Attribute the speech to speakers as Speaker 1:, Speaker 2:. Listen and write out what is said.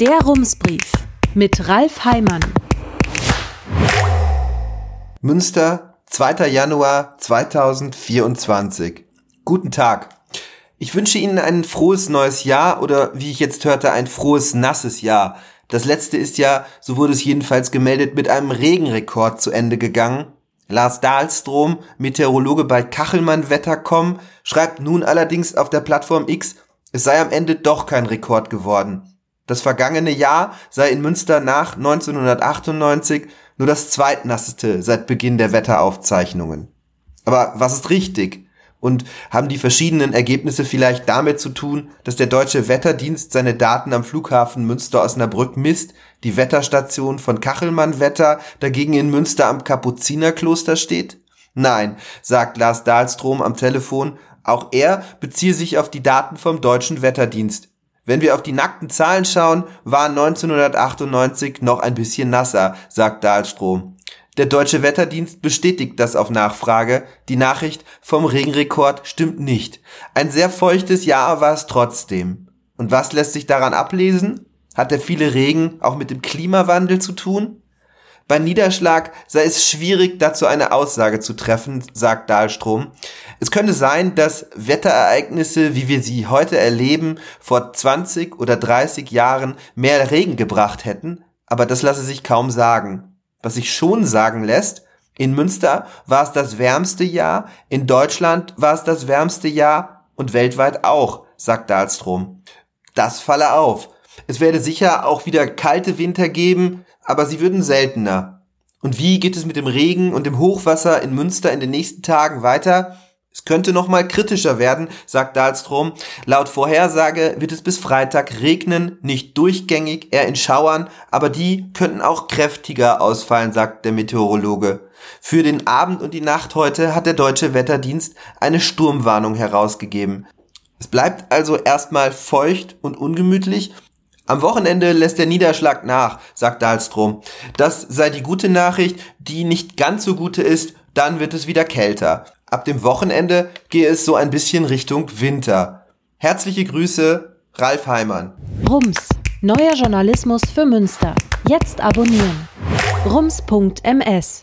Speaker 1: Der Rumsbrief mit Ralf Heimann.
Speaker 2: Münster, 2. Januar 2024. Guten Tag. Ich wünsche Ihnen ein frohes neues Jahr oder wie ich jetzt hörte, ein frohes nasses Jahr. Das letzte ist ja, so wurde es jedenfalls gemeldet, mit einem Regenrekord zu Ende gegangen. Lars Dahlstrom, Meteorologe bei Kachelmann Wettercom, schreibt nun allerdings auf der Plattform X, es sei am Ende doch kein Rekord geworden. Das vergangene Jahr sei in Münster nach 1998 nur das zweitnasseste seit Beginn der Wetteraufzeichnungen. Aber was ist richtig? Und haben die verschiedenen Ergebnisse vielleicht damit zu tun, dass der deutsche Wetterdienst seine Daten am Flughafen Münster-Osnabrück misst, die Wetterstation von Kachelmann Wetter dagegen in Münster am Kapuzinerkloster steht? Nein, sagt Lars Dahlstrom am Telefon, auch er beziehe sich auf die Daten vom deutschen Wetterdienst. Wenn wir auf die nackten Zahlen schauen, war 1998 noch ein bisschen nasser, sagt Dahlstrom. Der deutsche Wetterdienst bestätigt das auf Nachfrage. Die Nachricht vom Regenrekord stimmt nicht. Ein sehr feuchtes Jahr war es trotzdem. Und was lässt sich daran ablesen? Hat der viele Regen auch mit dem Klimawandel zu tun? Bei Niederschlag sei es schwierig, dazu eine Aussage zu treffen, sagt Dahlstrom. Es könnte sein, dass Wetterereignisse, wie wir sie heute erleben, vor 20 oder 30 Jahren mehr Regen gebracht hätten, aber das lasse sich kaum sagen. Was sich schon sagen lässt, in Münster war es das wärmste Jahr, in Deutschland war es das wärmste Jahr und weltweit auch, sagt Dahlstrom. Das falle auf. Es werde sicher auch wieder kalte Winter geben, aber sie würden seltener. Und wie geht es mit dem Regen und dem Hochwasser in Münster in den nächsten Tagen weiter? Es könnte noch mal kritischer werden, sagt Dahlstrom. Laut Vorhersage wird es bis Freitag regnen, nicht durchgängig, eher in Schauern, aber die könnten auch kräftiger ausfallen, sagt der Meteorologe. Für den Abend und die Nacht heute hat der deutsche Wetterdienst eine Sturmwarnung herausgegeben. Es bleibt also erstmal feucht und ungemütlich. Am Wochenende lässt der Niederschlag nach, sagt Dahlstrom. Das sei die gute Nachricht, die nicht ganz so gute ist, dann wird es wieder kälter. Ab dem Wochenende gehe es so ein bisschen Richtung Winter. Herzliche Grüße, Ralf Heimann.
Speaker 1: Rums, neuer Journalismus für Münster. Jetzt abonnieren. rums.ms